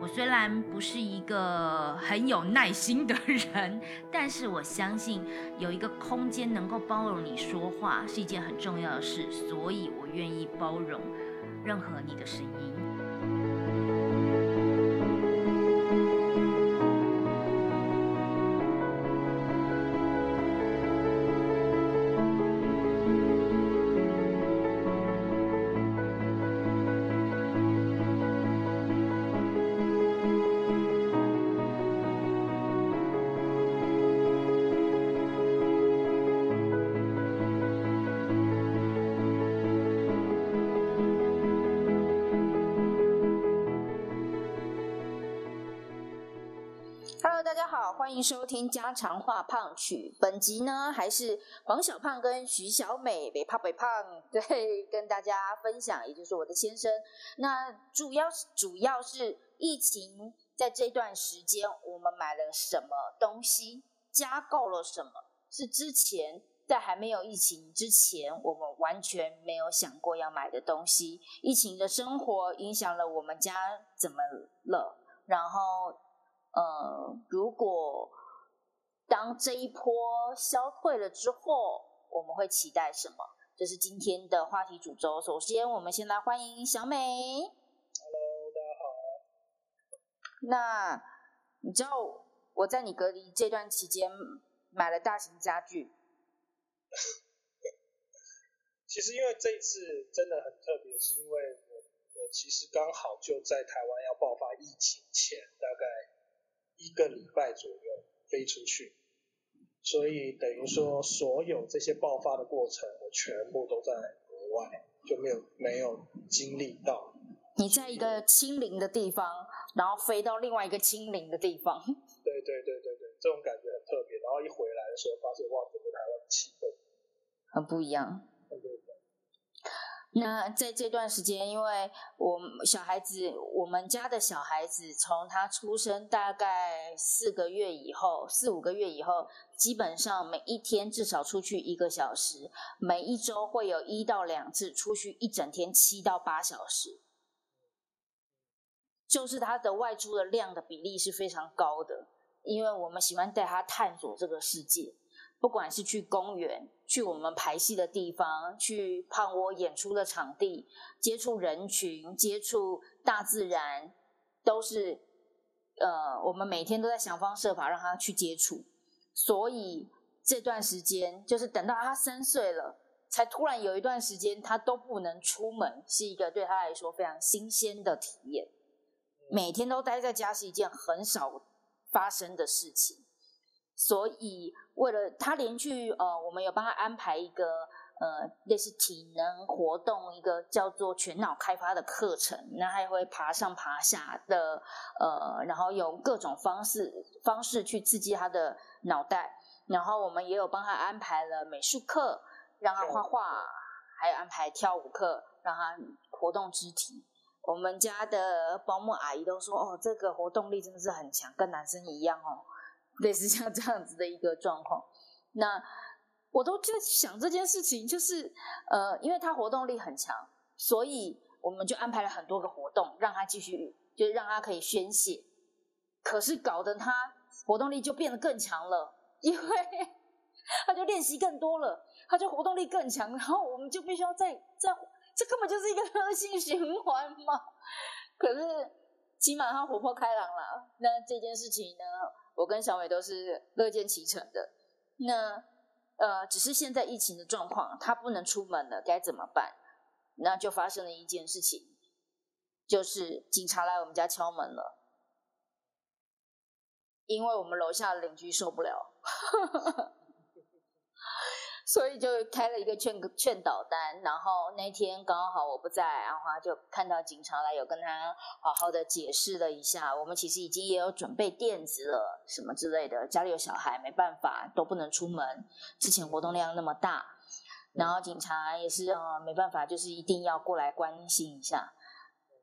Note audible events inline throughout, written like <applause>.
我虽然不是一个很有耐心的人，但是我相信有一个空间能够包容你说话是一件很重要的事，所以我愿意包容任何你的声音。Hello，大家好欢迎收听家常话胖曲。本集呢，还是黄小胖跟徐小美北胖北胖对跟大家分享，也就是我的先生。那主要主要是疫情在这段时间，我们买了什么东西，加购了什么，是之前在还没有疫情之前，我们完全没有想过要买的东西。疫情的生活影响了我们家怎么了？然后。呃，如果当这一波消退了之后，我们会期待什么？这是今天的话题主轴。首先，我们先来欢迎小美。Hello，大家好。那你知道我在你隔离这段期间买了大型家具？<laughs> 其实因为这一次真的很特别，是因为我我其实刚好就在台湾要爆发疫情前，大概。一个礼拜左右飞出去，所以等于说所有这些爆发的过程，我全部都在国外，就没有没有经历到。你在一个清零的地方，然后飞到另外一个清零的地方。<laughs> 对对对对对，这种感觉很特别。然后一回来的时候，发现哇，整个台湾气氛很不一样。很不一样。那在这段时间，因为我小孩子，我们家的小孩子从他出生大概四个月以后，四五个月以后，基本上每一天至少出去一个小时，每一周会有一到两次出去一整天七到八小时，就是他的外出的量的比例是非常高的，因为我们喜欢带他探索这个世界。不管是去公园、去我们排戏的地方、去胖窝演出的场地、接触人群、接触大自然，都是呃，我们每天都在想方设法让他去接触。所以这段时间，就是等到他三岁了，才突然有一段时间他都不能出门，是一个对他来说非常新鲜的体验。每天都待在家是一件很少发生的事情。所以，为了他连续呃，我们有帮他安排一个呃类似体能活动，一个叫做全脑开发的课程，那他也会爬上爬下的呃，然后用各种方式方式去刺激他的脑袋。然后我们也有帮他安排了美术课，让他画画，还有安排跳舞课，让他活动肢体。我们家的保姆阿姨都说，哦，这个活动力真的是很强，跟男生一样哦。类似像这样子的一个状况，那我都在想这件事情，就是呃，因为他活动力很强，所以我们就安排了很多个活动，让他继续，就让他可以宣泄。可是搞得他活动力就变得更强了，因为他就练习更多了，他就活动力更强，然后我们就必须要再再，这根本就是一个恶性循环嘛。可是起码他活泼开朗了，那这件事情呢？我跟小美都是乐见其成的。那呃，只是现在疫情的状况，他不能出门了，该怎么办？那就发生了一件事情，就是警察来我们家敲门了，因为我们楼下的邻居受不了。所以就开了一个劝劝导单，然后那天刚好我不在，然后就看到警察来，有跟他好好的解释了一下。我们其实已经也有准备垫子了，什么之类的。家里有小孩，没办法，都不能出门。之前活动量那么大，然后警察也是呃没办法，就是一定要过来关心一下。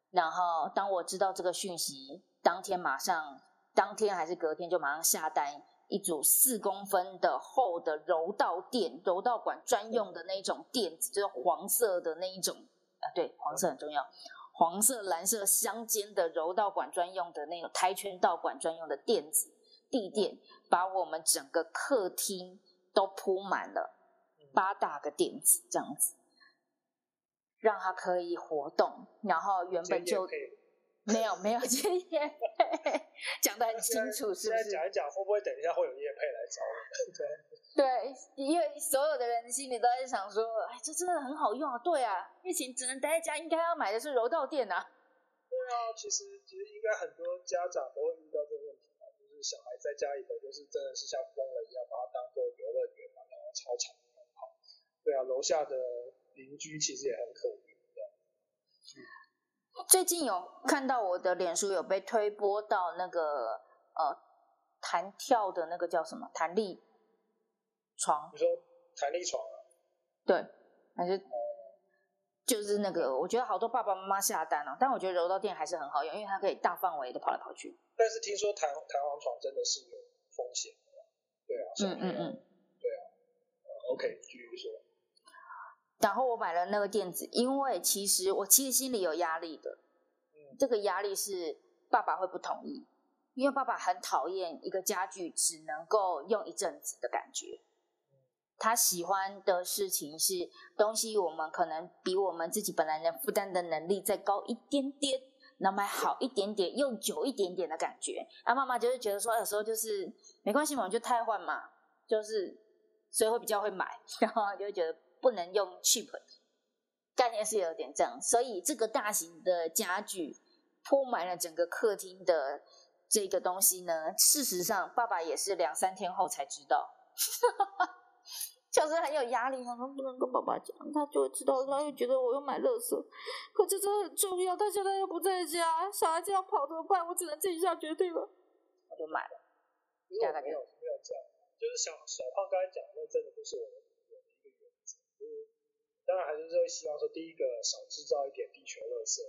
然后当我知道这个讯息，当天马上，当天还是隔天就马上下单一组四公分的厚的柔道垫，柔道馆专用的那种垫子，就是黄色的那一种啊，对，黄色很重要，黄色蓝色相间的柔道馆专用的那种跆拳道馆专用的垫子地垫，把我们整个客厅都铺满了八大个垫子，这样子。让它可以活动，然后原本就没有没有这些讲的很清楚，是不是？讲一讲，会不会等一下会有叶配来找我？对 <laughs> 对，因为所有的人心里都在想说，哎，这真的很好用啊！对啊，疫情只能待在家，应该要买的是柔道垫啊。对啊，其实其实应该很多家长都会遇到这个问题啊，就是小孩在家里头，就是真的是像疯了一样，把它当做游乐园嘛，然后操场跑。对啊，楼下的。邻居其实也很可怜。最近有看到我的脸书有被推播到那个呃弹跳的那个叫什么弹力床？你说弹力床啊？对，还是就是那个，我觉得好多爸爸妈妈下单了，但我觉得柔道垫还是很好用，因为它可以大范围的跑来跑去。但是听说弹弹簧床真的是有风险的，对啊，嗯嗯嗯，对啊，OK，继续说。然后我买了那个垫子，因为其实我其实心里有压力的，这个压力是爸爸会不同意，因为爸爸很讨厌一个家具只能够用一阵子的感觉，他喜欢的事情是东西我们可能比我们自己本来能负担的能力再高一点点，能买好一点点，用久一点点的感觉。啊，妈妈就是觉得说有时候就是没关系嘛，就太换嘛，就是所以会比较会买，<laughs> 然后就会觉得。不能用 cheap，概念是有点这样，所以这个大型的家具铺满了整个客厅的这个东西呢，事实上爸爸也是两三天后才知道，<laughs> 就是很有压力，他说不能跟爸爸讲，他就会知道，他又觉得我又买乐色，可这真的很重要，他现在又不在家，小孩这样跑怎么办？我只能自己下决定了，我就买了。没有没有这样，就是小小胖刚才讲的，那真的不是我。当然还是会希望说，第一个少制造一点地球垃圾，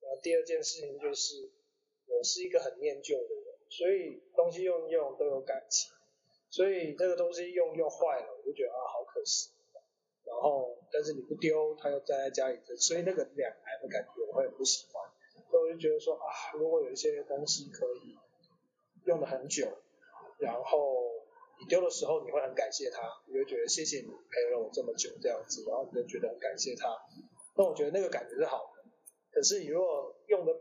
那第二件事情就是，我是一个很念旧的人，所以东西用用都有感情，所以这个东西用用坏了，我就觉得啊好可惜，然后但是你不丢，它又站在家里，所以那个两难的感觉我会很不喜欢，所以我就觉得说啊，如果有一些东西可以用的很久，然后。丢的时候，你会很感谢他，你会觉得谢谢你陪了我这么久这样子，然后你就觉得很感谢他。那我觉得那个感觉是好的。可是你如果用的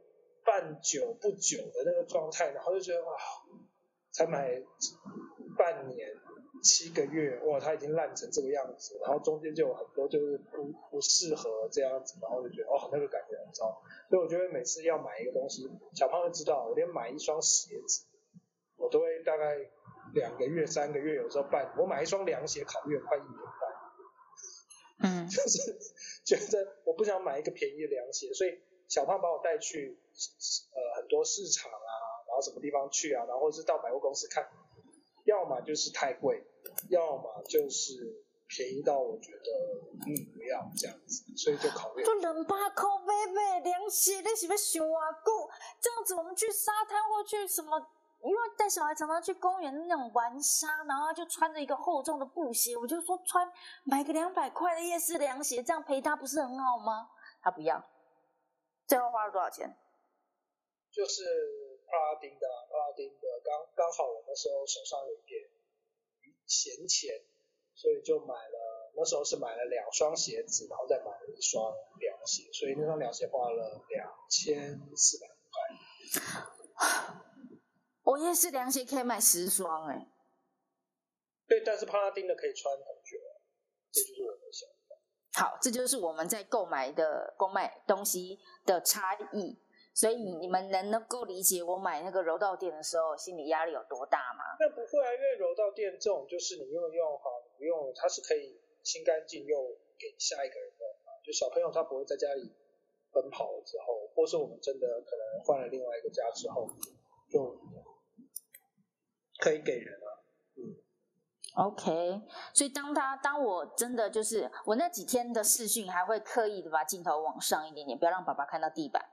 半久不久的那个状态，然后就觉得哇，才买半年七个月，哇，它已经烂成这个样子，然后中间就有很多就是不不适合这样子，然后就觉得哦，那个感觉很糟。所以我觉得每次要买一个东西，小胖就知道，我连买一双鞋子，我都会大概。两个月、三个月，有时候半，我买一双凉鞋考虑了快一年半，嗯，<laughs> 就是觉得我不想买一个便宜的凉鞋，所以小胖把我带去呃很多市场啊，然后什么地方去啊，然后是到百货公司看，要么就是太贵，要么就是便宜到我觉得嗯不要这样子，所以就考虑。都两百块买买凉鞋，你是要想啊够？这样子我们去沙滩或去什么？因为带小孩常常去公园那种玩沙，然后就穿着一个厚重的布鞋，我就说穿买个两百块的夜市凉鞋，这样陪他不是很好吗？他不要。最后花了多少钱？就是帕拉丁的，帕拉丁的，刚刚好我那时候手上有一点闲钱，所以就买了。那时候是买了两双鞋子，然后再买了一双凉鞋，所以那双凉鞋花了两千四百块。<sighs> 我夜市凉鞋可以买十双哎，对，但是帕拉丁的可以穿很久，这就是我的想法。好，这就是我们在购买的购买东西的差异，所以你们能能够理解我买那个柔道垫的时候心理压力有多大吗？那不会啊，因为柔道垫这种就是你用用好，不用它是可以清干净又给下一个人用啊。就小朋友他不会在家里奔跑了之后，或是我们真的可能换了另外一个家之后就。可以给人啊，嗯，OK，所以当他当我真的就是我那几天的视讯，还会刻意的把镜头往上一点点，不要让爸爸看到地板，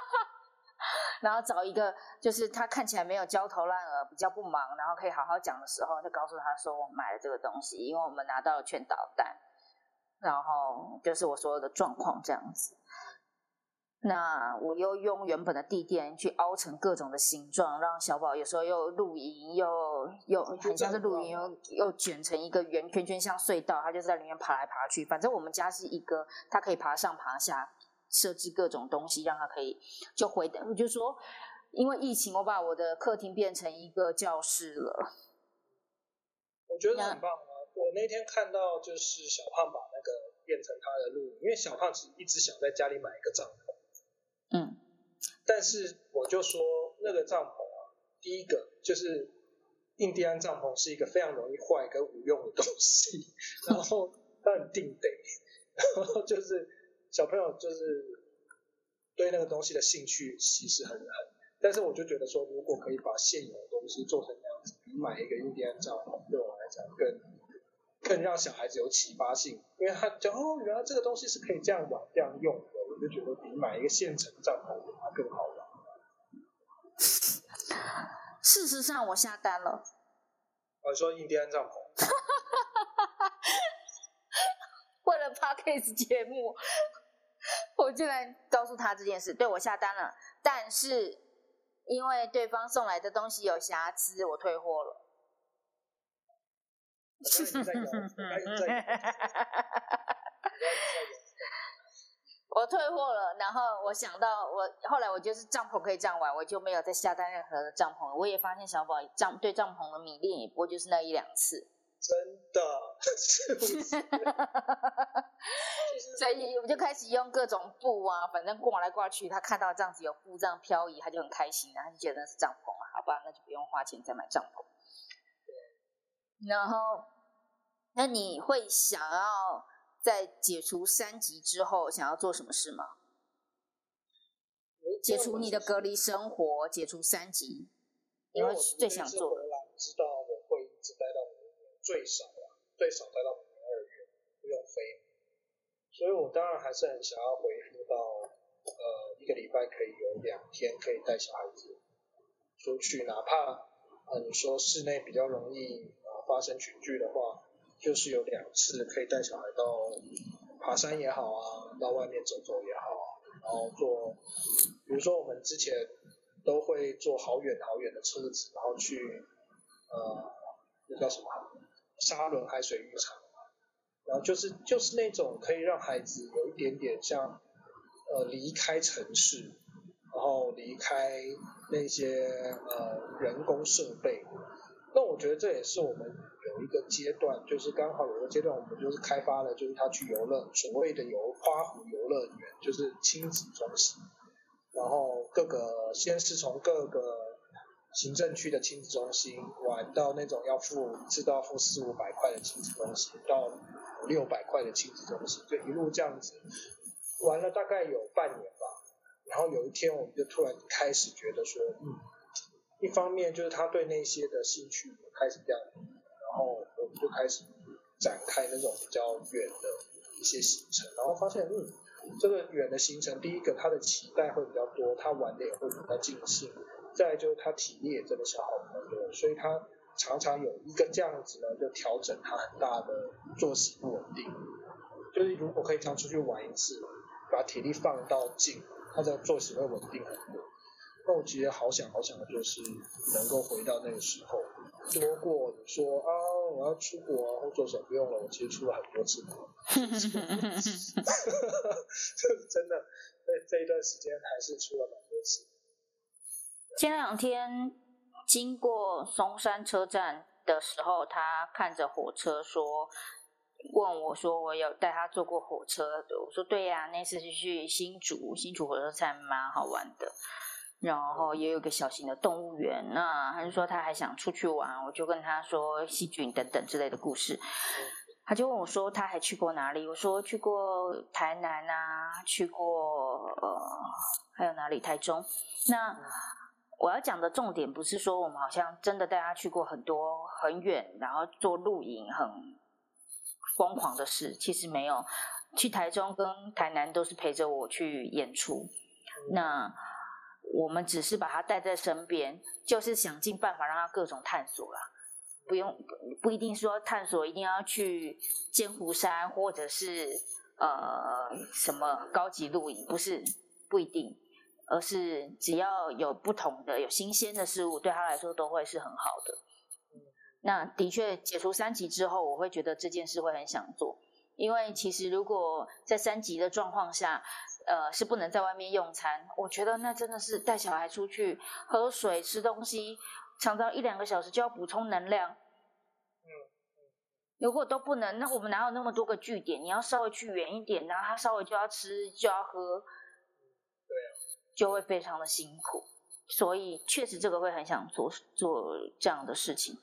<laughs> 然后找一个就是他看起来没有焦头烂额，比较不忙，然后可以好好讲的时候，就告诉他说我买了这个东西，因为我们拿到了劝导单，然后就是我所有的状况这样子。那我又用原本的地垫去凹成各种的形状，让小宝有时候又露营，又又很像是露营，又又卷成一个圆圈圈，像隧道，他就在里面爬来爬去。反正我们家是一个，他可以爬上爬下，设置各种东西，让他可以就回。我就说，因为疫情，我把我的客厅变成一个教室了。我觉得很棒啊！我那天看到就是小胖把那个变成他的露营，因为小胖其实一直想在家里买一个帐篷。嗯，但是我就说那个帐篷啊，第一个就是印第安帐篷是一个非常容易坏跟无用的东西，然后它很定得，<laughs> 然后就是小朋友就是对那个东西的兴趣其实很很，但是我就觉得说，如果可以把现有的东西做成那样子，比买一个印第安帐篷对我来讲更更让小孩子有启发性，因为他讲哦，原来这个东西是可以这样玩这样用。我就觉得比买一个现成帐篷更好玩。事实上，我下单了。我说印第安帐篷。<laughs> 为了 podcast 节目，我竟然告诉他这件事。对我下单了，但是因为对方送来的东西有瑕疵，我退货了。我 <laughs> 退货了，然后我想到我后来我就是帐篷可以这样玩，我就没有再下单任何的帐篷。我也发现小宝帐对帐篷的迷恋也不过就是那一两次，真的，是不是 <laughs> 所以我就开始用各种布啊，反正挂来挂去，他看到这样子有布这样漂移，他就很开心，他就觉得那是帐篷啊，好吧，那就不用花钱再买帐篷。然后，那你会想要？在解除三级之后，想要做什么事吗？解除你的隔离生活，解除三级，因为最想做。回来知道我会一直待到明年，最少啊，最少待到明年二月不用飞，所以我当然还是很想要回复到呃一个礼拜可以有两天可以带小孩子出去，哪怕呃你说室内比较容易啊发生群聚的话。就是有两次可以带小孩到爬山也好啊，到外面走走也好啊，然后坐，比如说我们之前都会坐好远好远的车子，然后去呃那叫什么沙仑海水浴场，然后就是就是那种可以让孩子有一点点像呃离开城市，然后离开那些呃人工设备，那我觉得这也是我们。一个阶段，就是刚好有个阶段，我们就是开发了，就是他去游乐，所谓的游花湖游乐园，就是亲子中心。然后各个先是从各个行政区的亲子中心玩到那种要付一次都要付四五百块的亲子中心，到五六百块的亲子中心，就一路这样子玩了大概有半年吧。然后有一天，我们就突然开始觉得说，嗯，一方面就是他对那些的兴趣开始掉。然后就开始展开那种比较远的一些行程，然后发现，嗯，这个远的行程，第一个他的期待会比较多，他玩的也会比较尽兴，再就是他体力也真的消耗比较多，所以他常常有一个这样子呢，就调整他很大的作息不稳定，就是如果可以常出去玩一次，把体力放到尽，他的作息会稳定很多。那我其实好想好想的就是能够回到那个时候。多过说啊，我要出国啊，或做什么不用了，我其实出了很多次国。真的，在这一段时间还是出了蛮多次。前两天经过松山车站的时候，他看着火车说，问我说我有带他坐过火车的，我说对呀，那次是去新竹，新竹火车站蛮好玩的。然后也有个小型的动物园，那他就说他还想出去玩，我就跟他说细菌等等之类的故事，他就问我说他还去过哪里？我说去过台南啊，去过呃还有哪里？台中。那我要讲的重点不是说我们好像真的带他去过很多很远，然后做露营很疯狂的事，其实没有。去台中跟台南都是陪着我去演出，那我们只是把他带在身边，就是想尽办法让他各种探索啦。不用不一定说探索一定要去尖湖山或者是呃什么高级露营，不是不一定。而是只要有不同的、有新鲜的事物，对他来说都会是很好的。那的确解除三级之后，我会觉得这件事会很想做，因为其实如果在三级的状况下，呃，是不能在外面用餐，我觉得那真的是带小孩出去喝水、吃东西，常常一两个小时就要补充能量。嗯如果都不能，那我们哪有那么多个据点？你要稍微去远一点，然后他稍微就要吃就要喝。就会非常的辛苦，所以确实这个会很想做做这样的事情。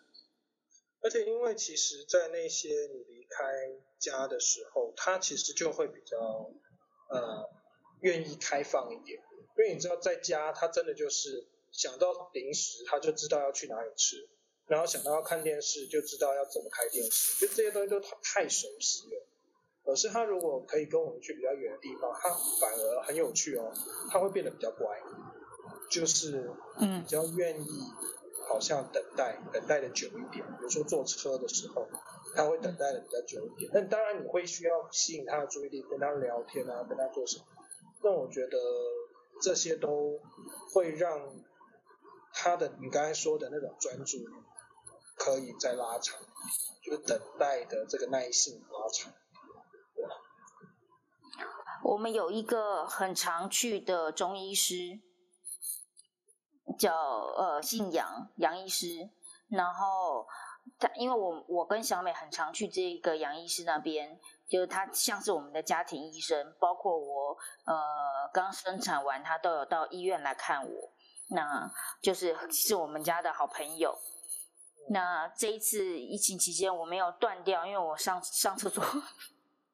而且因为其实，在那些你离开家的时候，他其实就会比较呃愿意开放一点，因为你知道在家他真的就是想到零食他就知道要去哪里吃，然后想到要看电视就知道要怎么开电视，就这些东西都太熟悉了。可是他如果可以跟我们去比较远的地方，他反而很有趣哦，他会变得比较乖，就是嗯比较愿意，好像等待等待的久一点，比如说坐车的时候，他会等待的比较久一点。那当然你会需要吸引他的注意力，跟他聊天啊，跟他做什么？那我觉得这些都会让他的你刚才说的那种专注力可以再拉长，就是等待的这个耐性拉长。我们有一个很常去的中医师，叫呃姓杨杨医师，然后他因为我我跟小美很常去这个杨医师那边，就是他像是我们的家庭医生，包括我呃刚生产完，他都有到医院来看我，那就是是我们家的好朋友。那这一次疫情期间我没有断掉，因为我上上厕所。<laughs>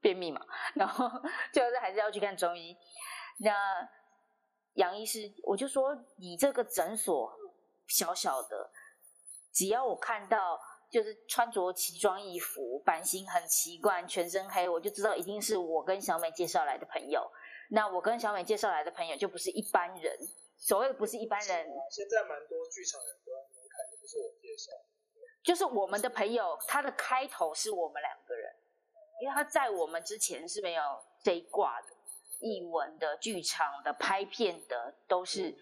便秘嘛，然后就是还是要去看中医。那杨医师，我就说你这个诊所小小的，只要我看到就是穿着奇装异服、版型很奇怪、全身黑，我就知道一定是我跟小美介绍来的朋友。那我跟小美介绍来的朋友就不是一般人，所谓的不是一般人。现在蛮多剧场人都在那看，不是我介绍，就是我们的朋友，他的开头是我们两个人。因为他在我们之前是没有这一挂的，译文的、剧场的、拍片的都是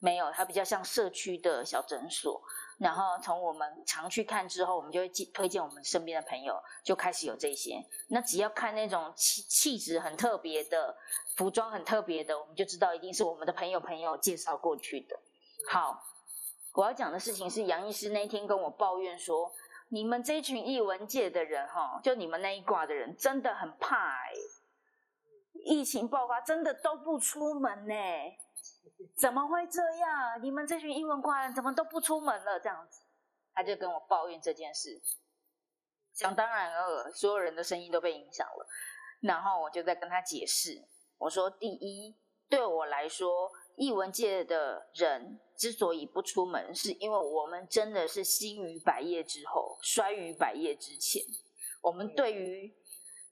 没有。他比较像社区的小诊所。然后从我们常去看之后，我们就会推荐我们身边的朋友，就开始有这些。那只要看那种气气质很特别的、服装很特别的，我们就知道一定是我们的朋友朋友介绍过去的。好，我要讲的事情是杨医师那天跟我抱怨说。你们这群艺文界的人，哈，就你们那一挂的人，真的很怕哎。疫情爆发，真的都不出门呢？怎么会这样？你们这群英文挂人怎么都不出门了？这样子，他就跟我抱怨这件事。想当然了，所有人的声音都被影响了。然后我就在跟他解释，我说：第一，对我来说。译文界的人之所以不出门，是因为我们真的是兴于百业之后，衰于百业之前。我们对于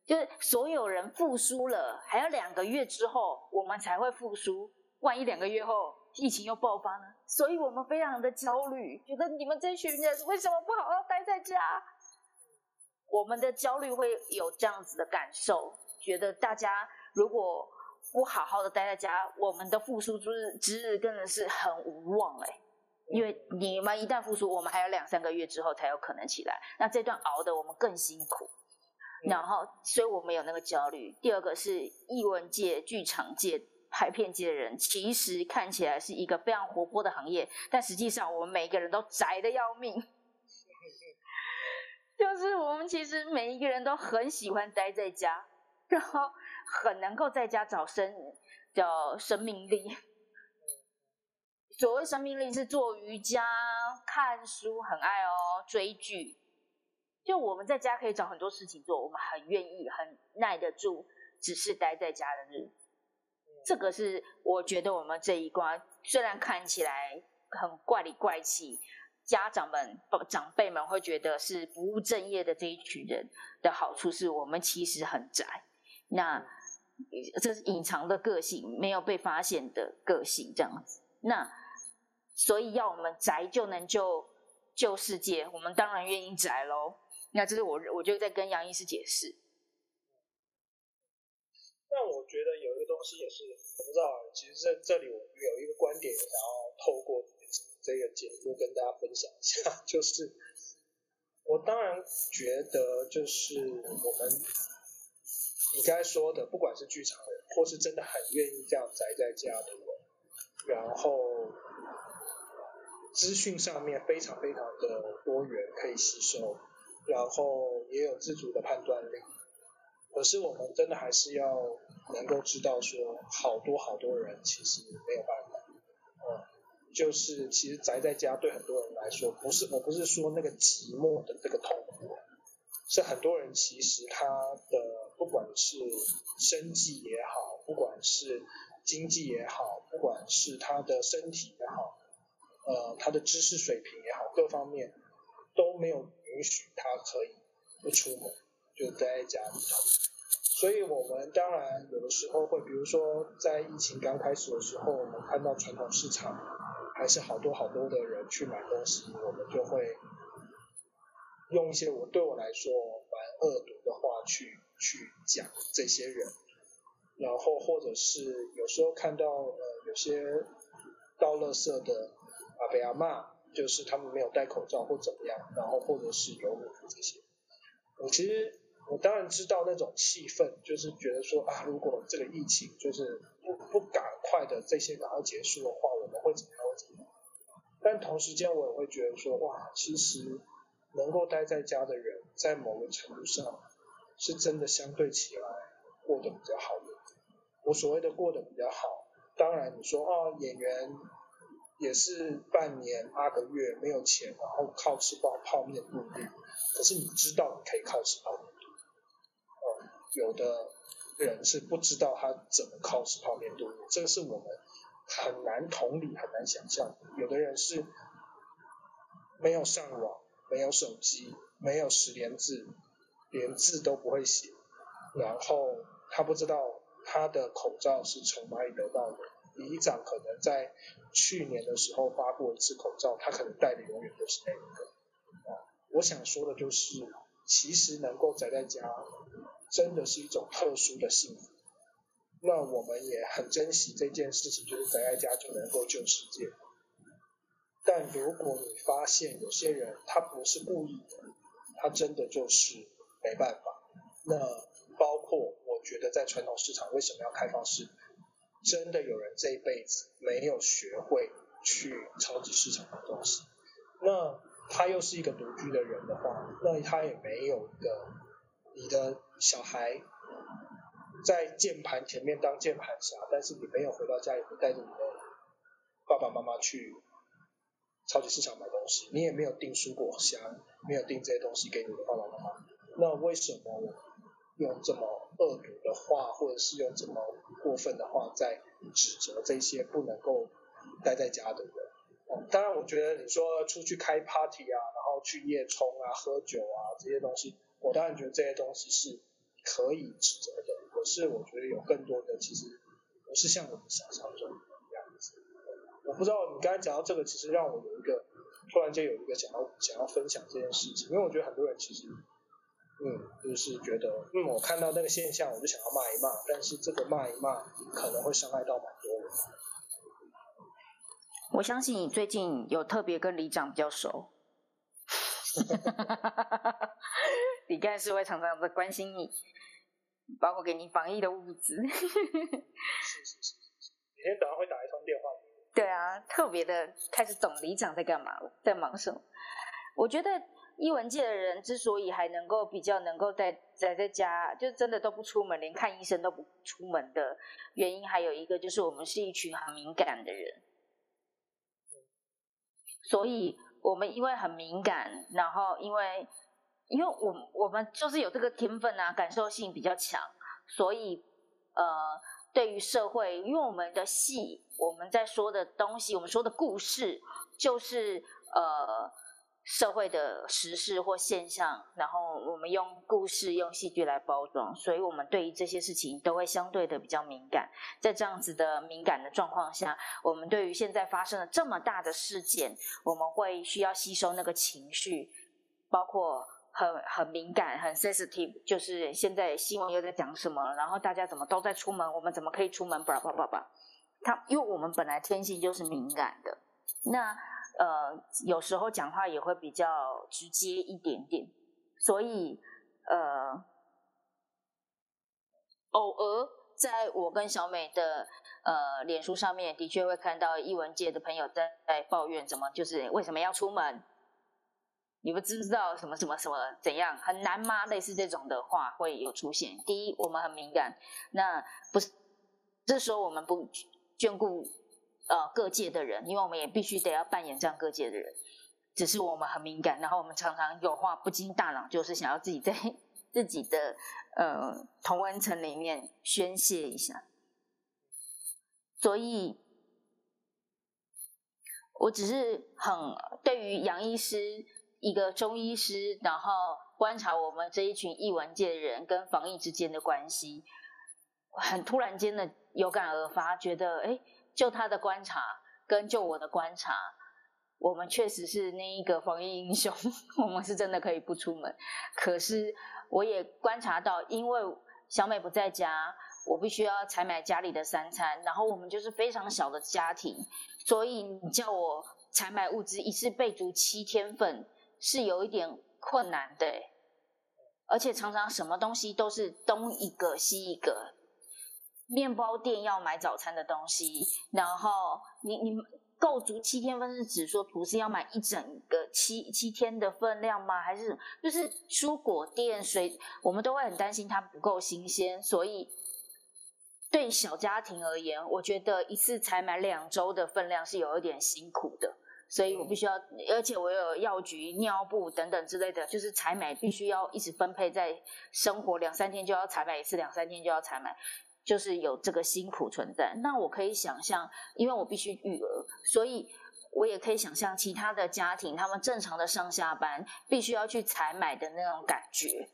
就是所有人复苏了，还要两个月之后我们才会复苏。万一两个月后疫情又爆发呢？所以我们非常的焦虑，觉得你们这群人为什么不好好待在家？我们的焦虑会有这样子的感受，觉得大家如果。不好好的待在家，我们的复苏之日之日真的是很无望哎，因为你们一旦复苏，我们还有两三个月之后才有可能起来，那这段熬的我们更辛苦，然后所以我们有那个焦虑。第二个是艺文界、剧场界、拍片界的人，其实看起来是一个非常活泼的行业，但实际上我们每一个人都宅的要命，<laughs> 就是我们其实每一个人都很喜欢待在家，然后。很能够在家找生叫生命力。所谓生命力是做瑜伽、看书，很爱哦，追剧。就我们在家可以找很多事情做，我们很愿意、很耐得住，只是待在家的日子。这个是我觉得我们这一关虽然看起来很怪里怪气，家长们、长辈们会觉得是不务正业的这一群人的好处是我们其实很宅，那这是隐藏的个性，没有被发现的个性这样子。那所以要我们宅就能救救世界，我们当然愿意宅喽。那这是我我就在跟杨医师解释。那我觉得有西也是我不知道，其实在这里我有一个观点想要透过这个节目跟大家分享一下，<laughs> 就是我当然觉得就是我们你刚才说的，不管是剧场，或是真的很愿意这样宅在家的人，然后资讯上面非常非常的多元可以吸收，然后也有自主的判断力。可是我们真的还是要能够知道说，好多好多人其实没有办法，嗯，就是其实宅在家对很多人来说，不是我不是说那个寂寞的这个痛苦，是很多人其实他的不管是生计也好，不管是经济也好，不管是他的身体也好，呃，他的知识水平也好，各方面都没有允许他可以不出门。就待在家里头，所以我们当然有的时候会，比如说在疫情刚开始的时候，我们看到传统市场还是好多好多的人去买东西，我们就会用一些我对我来说蛮恶毒的话去去讲这些人，然后或者是有时候看到呃有些倒垃圾的阿伯阿妈，就是他们没有戴口罩或怎么样，然后或者是有这些，我其实。我当然知道那种气氛，就是觉得说啊，如果这个疫情就是不不赶快的这些赶快结束的话，我们会怎么样？会怎么样？但同时间我也会觉得说，哇，其实能够待在家的人，在某个程度上是真的相对起来过得比较好的。我所谓的过得比较好，当然你说啊，演员也是半年八个月没有钱，然后靠吃泡泡面度日，可是你知道你可以靠吃泡面。有的人是不知道他怎么靠吃泡面度日，这个是我们很难同理、很难想象。有的人是没有上网、没有手机、没有十连字，连字都不会写，然后他不知道他的口罩是从哪里得到的。里长可能在去年的时候发过一次口罩，他可能戴的永远都是那一个。啊，我想说的就是，其实能够宅在家。真的是一种特殊的幸福，那我们也很珍惜这件事情，就是宅在家就能够救世界。但如果你发现有些人他不是故意的，他真的就是没办法。那包括我觉得在传统市场为什么要开放式，真的有人这一辈子没有学会去超级市场买东西，那他又是一个独居的人的话，那他也没有一个你的。小孩在键盘前面当键盘侠，但是你没有回到家里带着你的爸爸妈妈去超级市场买东西，你也没有订蔬果箱，没有订这些东西给你的爸爸妈妈，那为什么用这么恶毒的话，或者是用这么过分的话在指责这些不能够待在家的人？当然，我觉得你说出去开 party 啊，然后去夜冲啊、喝酒啊这些东西，我当然觉得这些东西是。可以指责的，可是我觉得有更多的其实不是像我们想象中的样子。我不知道你刚才讲到这个，其实让我有一个突然间有一个想要想要分享这件事情，因为我觉得很多人其实嗯就是觉得嗯我看到那个现象我就想要骂一骂，但是这个骂一骂可能会伤害到蛮多人。我相信你最近有特别跟李长比较熟。<laughs> 李干事会常常的关心你，包括给你防疫的物资。<laughs> 是是是是，每天早上会打一通电话。对啊，特别的开始懂里长在干嘛了，在忙什么。我觉得医文界的人之所以还能够比较能够在宅在家，就真的都不出门，连看医生都不出门的原因，还有一个就是我们是一群很敏感的人，所以我们因为很敏感，然后因为。因为我我们就是有这个天分啊，感受性比较强，所以呃，对于社会，因为我们的戏，我们在说的东西，我们说的故事，就是呃。社会的时事或现象，然后我们用故事、用戏剧来包装，所以我们对于这些事情都会相对的比较敏感。在这样子的敏感的状况下，我们对于现在发生了这么大的事件，我们会需要吸收那个情绪，包括很很敏感、很 sensitive，就是现在新闻又在讲什么，然后大家怎么都在出门，我们怎么可以出门？叭叭叭叭，他因为我们本来天性就是敏感的，那。呃，有时候讲话也会比较直接一点点，所以呃，偶尔在我跟小美的呃脸书上面，的确会看到艺文界的朋友在在抱怨，怎么就是为什么要出门？你们知不知道什么什么什么怎样很难吗？类似这种的话会有出现。第一，我们很敏感，那不是这时候我们不眷顾。呃，各界的人，因为我们也必须得要扮演这样各界的人，只是我们很敏感，然后我们常常有话不经大脑，就是想要自己在 <laughs> 自己的呃同温层里面宣泄一下。所以，我只是很对于杨医师一个中医师，然后观察我们这一群译文界的人跟防疫之间的关系，很突然间的有感而发，觉得哎。就他的观察，跟就我的观察，我们确实是那一个防疫英雄，<laughs> 我们是真的可以不出门。可是我也观察到，因为小美不在家，我必须要采买家里的三餐，然后我们就是非常小的家庭，所以你叫我采买物资一次备足七天份，是有一点困难的，而且常常什么东西都是东一个西一个。面包店要买早餐的东西，然后你你够足七天份是指说不是要买一整个七七天的分量吗？还是就是蔬果店水，我们都会很担心它不够新鲜，所以对小家庭而言，我觉得一次才买两周的分量是有一点辛苦的，所以我必须要，而且我有药局、尿布等等之类的，就是采买必须要一直分配在生活，两三天就要采买一次，两三天就要采买。就是有这个辛苦存在，那我可以想象，因为我必须育儿，所以我也可以想象其他的家庭，他们正常的上下班必须要去采买的那种感觉，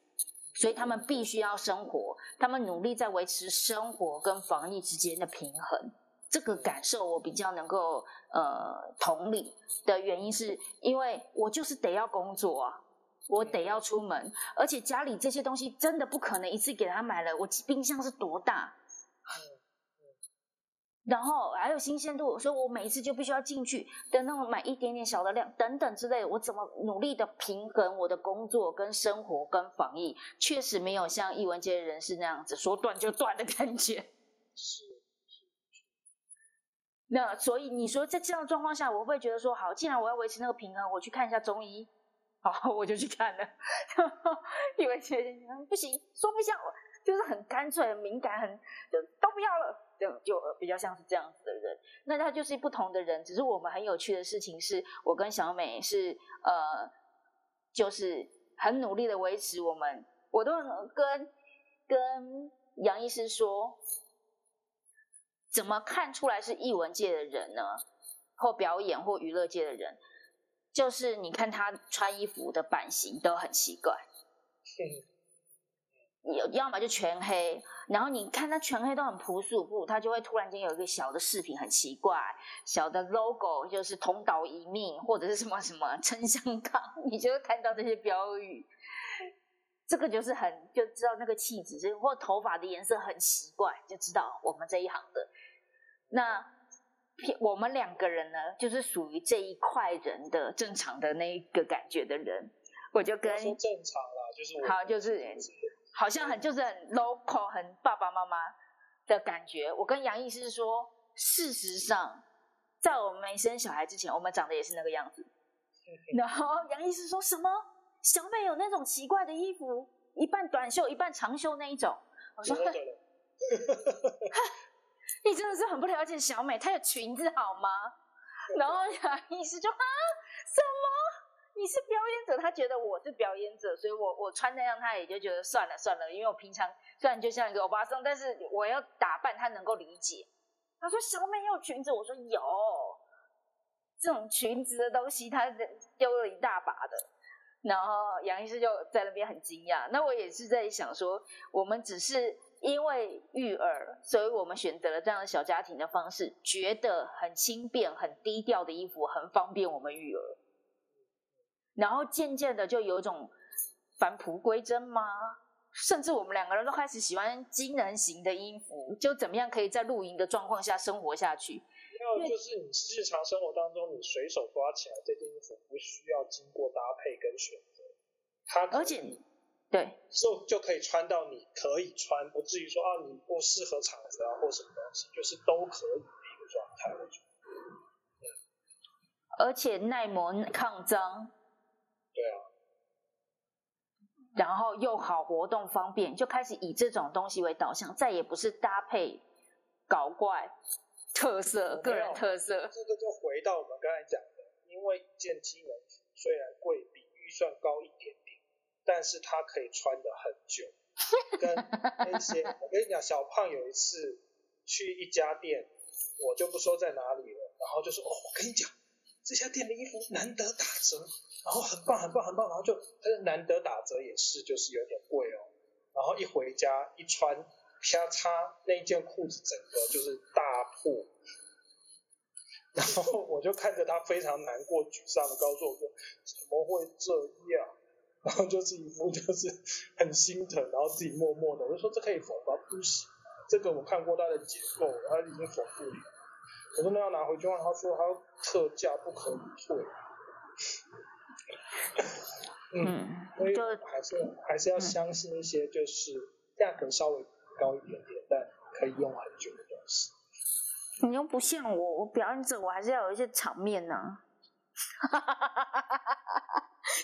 所以他们必须要生活，他们努力在维持生活跟防疫之间的平衡。这个感受我比较能够呃同理的原因，是因为我就是得要工作啊。我得要出门，而且家里这些东西真的不可能一次给他买了。我冰箱是多大？然后还有新鲜度，所以我每一次就必须要进去的那种买一点点小的量等等之类。我怎么努力的平衡我的工作跟生活跟防疫，确实没有像艺文界人士那样子说断就断的感觉。是。那所以你说在这样的状况下，我会觉得说好，既然我要维持那个平衡，我去看一下中医。好，我就去看了，<laughs> 以为觉得不行，说不下，就是很干脆、很敏感、很就都不要了，就就比较像是这样子的人。那他就是不同的人，只是我们很有趣的事情是，我跟小美是呃，就是很努力的维持我们，我都跟跟杨医师说，怎么看出来是艺文界的人呢？或表演或娱乐界的人？就是你看他穿衣服的版型都很奇怪，有要么就全黑，然后你看他全黑都很朴素，不，他就会突然间有一个小的饰品很奇怪，小的 logo 就是同岛一命或者是什么什么撑香港，你就会看到这些标语，这个就是很就知道那个气质，或头发的颜色很奇怪，就知道我们这一行的那。我们两个人呢，就是属于这一块人的正常的那一个感觉的人，我就跟正常啦，就是好，就是好像很就是很 local，很爸爸妈妈的感觉。我跟杨医师说，事实上，在我们没生小孩之前，我们长得也是那个样子。<laughs> 然后杨医师说什么？小美有那种奇怪的衣服，一半短袖一半长袖那一种。我说。<laughs> 你真的是很不了解小美，她有裙子好吗？然后 <laughs> 杨医师就啊，什么？你是表演者？他觉得我是表演者，所以我我穿那样，他也就觉得算了算了。因为我平常虽然就像一个欧巴桑，但是我要打扮，他能够理解。他说小美有裙子，我说有。这种裙子的东西，他丢了一大把的。然后杨医师就在那边很惊讶。那我也是在想说，我们只是因为育儿，所以我们选择了这样的小家庭的方式，觉得很轻便、很低调的衣服很方便我们育儿。然后渐渐的就有种返璞归真吗？甚至我们两个人都开始喜欢机能型的衣服，就怎么样可以在露营的状况下生活下去？要就是你日常生活当中，你随手抓起来这件衣服，不需要经过搭配跟选择，它而且对就就可以穿到你可以穿，不至于说啊你不适合场子啊或什么东西，就是都可以的一个状态。而且耐磨抗脏。对啊。然后又好活动方便，就开始以这种东西为导向，再也不是搭配搞怪特色、个人特色。这个就回到我们刚才讲的，因为一件机能服虽然贵，比预算高一点点，但是他可以穿的很久。<laughs> 跟那些，我跟你讲，小胖有一次去一家店，我就不说在哪里了，然后就说哦，我跟你讲。这家店的衣服难得打折，然后很棒很棒很棒，然后就但是难得打折也是就是有点贵哦，然后一回家一穿，啪嚓那件裤子整个就是大破，然后我就看着他非常难过沮丧的告诉我说怎么会这样，然后就是一副就是很心疼，然后自己默默的我就说这可以缝吗？不行，这个我看过它的结构，它已经缝不了。我真的要拿回去，他说他要特价，不可以退。嗯，所以还是还是要相信一些就是价格稍微高一点点，但可以用很久的东西。你又不像我，我表演者我还是要有一些场面呢。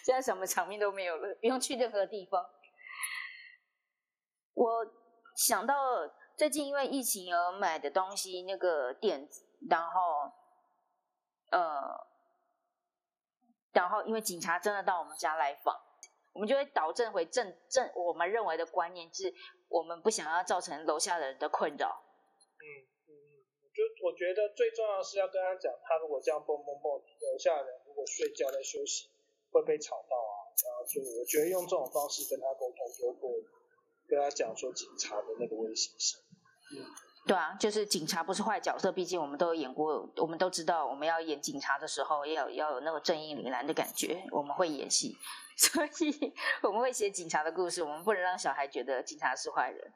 现在什么场面都没有了，不用去任何地方。我想到最近因为疫情而买的东西，那个垫子。然后，呃，然后因为警察真的到我们家来访，我们就会导正回正正我们认为的观念，是我们不想要造成楼下的人的困扰。嗯嗯嗯，就我觉得最重要是要跟他讲，他如果这样蹦蹦蹦，楼下人如果睡觉在休息会被吵到啊，然后就我觉得用这种方式跟他沟通，就会跟他讲说警察的那个危险性。嗯。对啊，就是警察不是坏角色，毕竟我们都演过，我们都知道我们要演警察的时候要要有那个正义凛然的感觉，我们会演戏，<laughs> 所以我们会写警察的故事，我们不能让小孩觉得警察是坏人。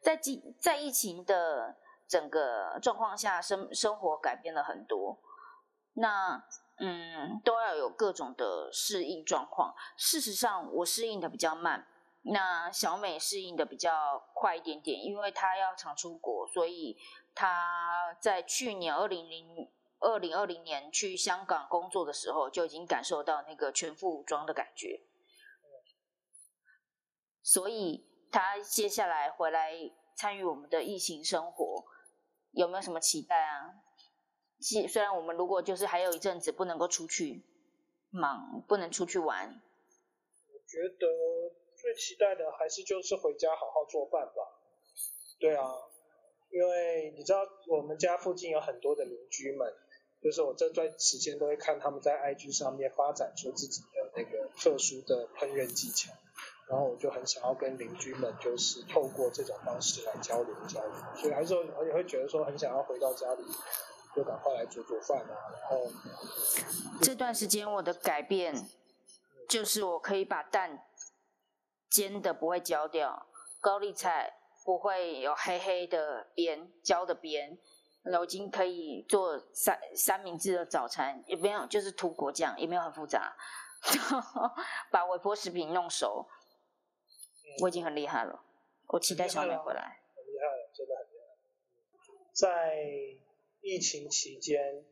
在疫在疫情的整个状况下，生生活改变了很多，那嗯都要有各种的适应状况。事实上，我适应的比较慢。那小美适应的比较快一点点，因为她要常出国，所以她在去年二零零二零二零年去香港工作的时候，就已经感受到那个全副武装的感觉。所以她接下来回来参与我们的疫情生活，有没有什么期待啊？虽虽然我们如果就是还有一阵子不能够出去忙，不能出去玩，我觉得。最期待的还是就是回家好好做饭吧。对啊，因为你知道我们家附近有很多的邻居们，就是我这段时间都会看他们在 IG 上面发展出自己的那个特殊的烹饪技巧，然后我就很想要跟邻居们就是透过这种方式来交流交流，所以还是我也会觉得说很想要回到家里，就赶快来煮煮饭啊。然后这段时间我的改变就是我可以把蛋。煎的不会焦掉，高丽菜不会有黑黑的边焦的边，我已经可以做三三明治的早餐，也没有就是涂果酱，也没有很复杂，把微波食品弄熟，我已经很厉害了，我期待小美回来。很厉害了，真的很厉害。在疫情期间，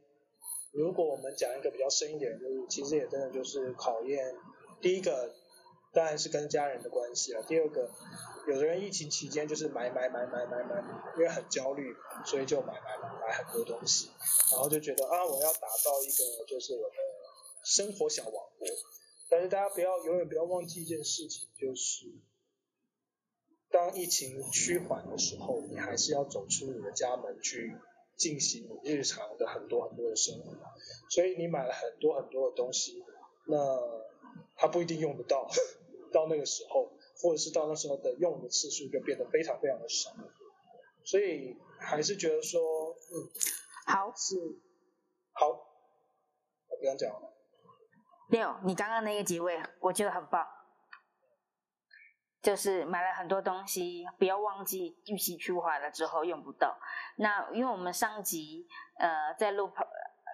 如果我们讲一个比较深一点，就是其实也真的就是考验第一个。当然是跟家人的关系了。第二个，有的人疫情期间就是买买买买买买，因为很焦虑，所以就买买买买很多东西，然后就觉得啊，我要打造一个就是我的生活小王国。但是大家不要永远不要忘记一件事情，就是当疫情趋缓的时候，你还是要走出你的家门去进行你日常的很多很多的生活，所以你买了很多很多的东西，那它不一定用得到，<laughs> 到那个时候，或者是到那时候的用的次数就变得非常非常的少，所以还是觉得说，嗯，好。是好，我不用讲了。六，你刚刚那个结尾我觉得很棒，就是买了很多东西，不要忘记预期去化了之后用不到。那因为我们上集呃在录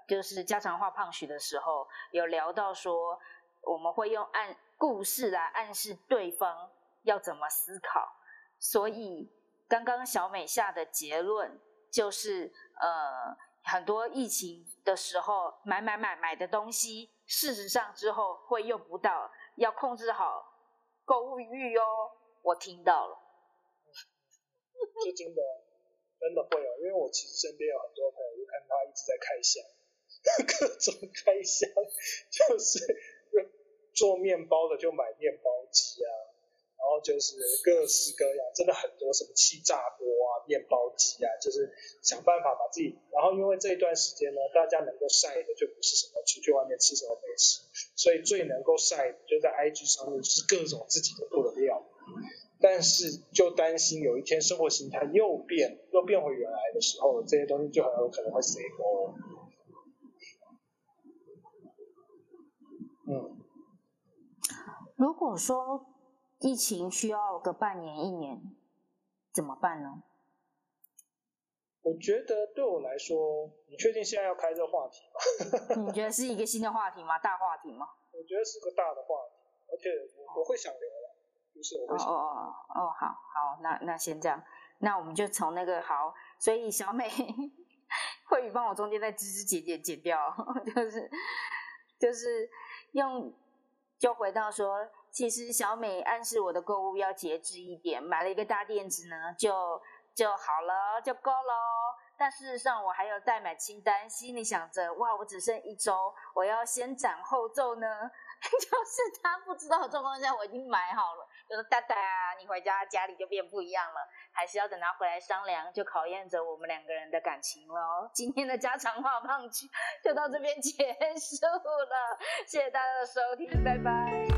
就是家常话胖许的时候，有聊到说我们会用暗故事来暗示对方要怎么思考，所以刚刚小美下的结论就是呃很多疫情的时候买买买买的东西。事实上，之后会用不到，要控制好购物欲哦。我听到了，这真的真的会有，因为我其实身边有很多朋友，就看他一直在开箱，<laughs> 各种开箱，就是做面包的就买面包机啊。然后就是各式各样，真的很多什么气炸锅啊、面包机啊，就是想办法把自己。然后因为这一段时间呢，大家能够晒的就不是什么出去外面吃什么美食，所以最能够晒的就在 IG 上面，就是各种自己的做的料。但是就担心有一天生活形态又变，又变回原来的时候，这些东西就很有可能会死光。嗯，如果说。疫情需要个半年一年，怎么办呢？我觉得对我来说，你确定现在要开这个话题吗？<laughs> 你觉得是一个新的话题吗？大话题吗？<laughs> 我觉得是个大的话题，而且我会想聊的，就是我会想。哦哦哦哦，好好，那那先这样，那我们就从那个好，所以小美会语帮我中间再枝枝节节剪掉，<laughs> 就是就是用就回到说。其实小美暗示我的购物要节制一点，买了一个大垫子呢，就就好了，就够了。但事实上我还有待买清单，心里想着，哇，我只剩一周，我要先斩后奏呢。<laughs> 就是他不知道的状况下，我已经买好了。就说大大，你回家家里就变不一样了，还是要等他回来商量，就考验着我们两个人的感情了。今天的家常话胖 <laughs> 就到这边结束了，谢谢大家的收听，拜拜。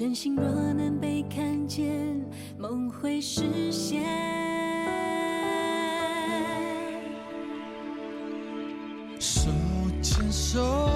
真心若能被看见，梦会实现。手牵手，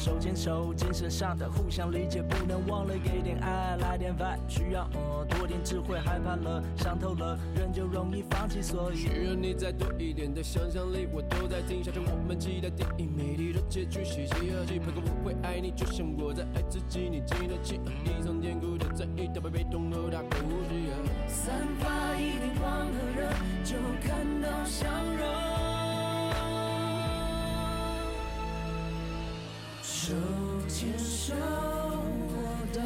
手牵手，精神上的互相理解，不能忘了给点爱，来点 vibe，需要呃多点智慧，害怕了，伤透了，人就容易放弃，所以需要你再多一点的想象力，我都在听，想着我们期待电影美丽的结局，喜极而泣，拍个我会爱你，就像我在爱自己，你经得起一场坚固的在意，打败被动后大哭泣。散发一点光和热，就看到笑容。手牵手，我的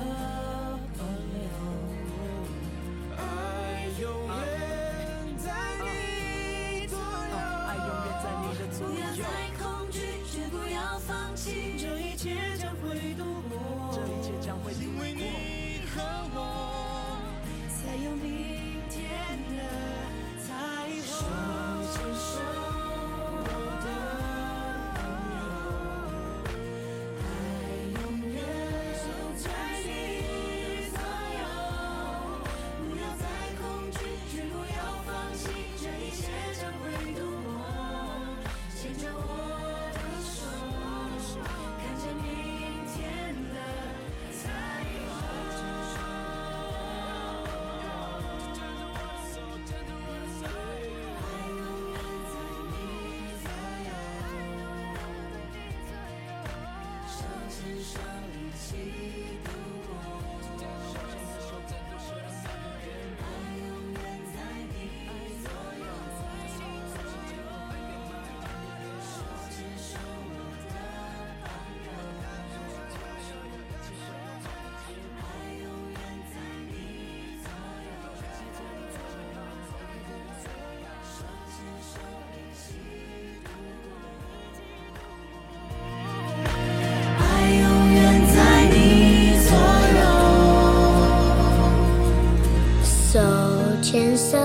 牵手，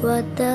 我的。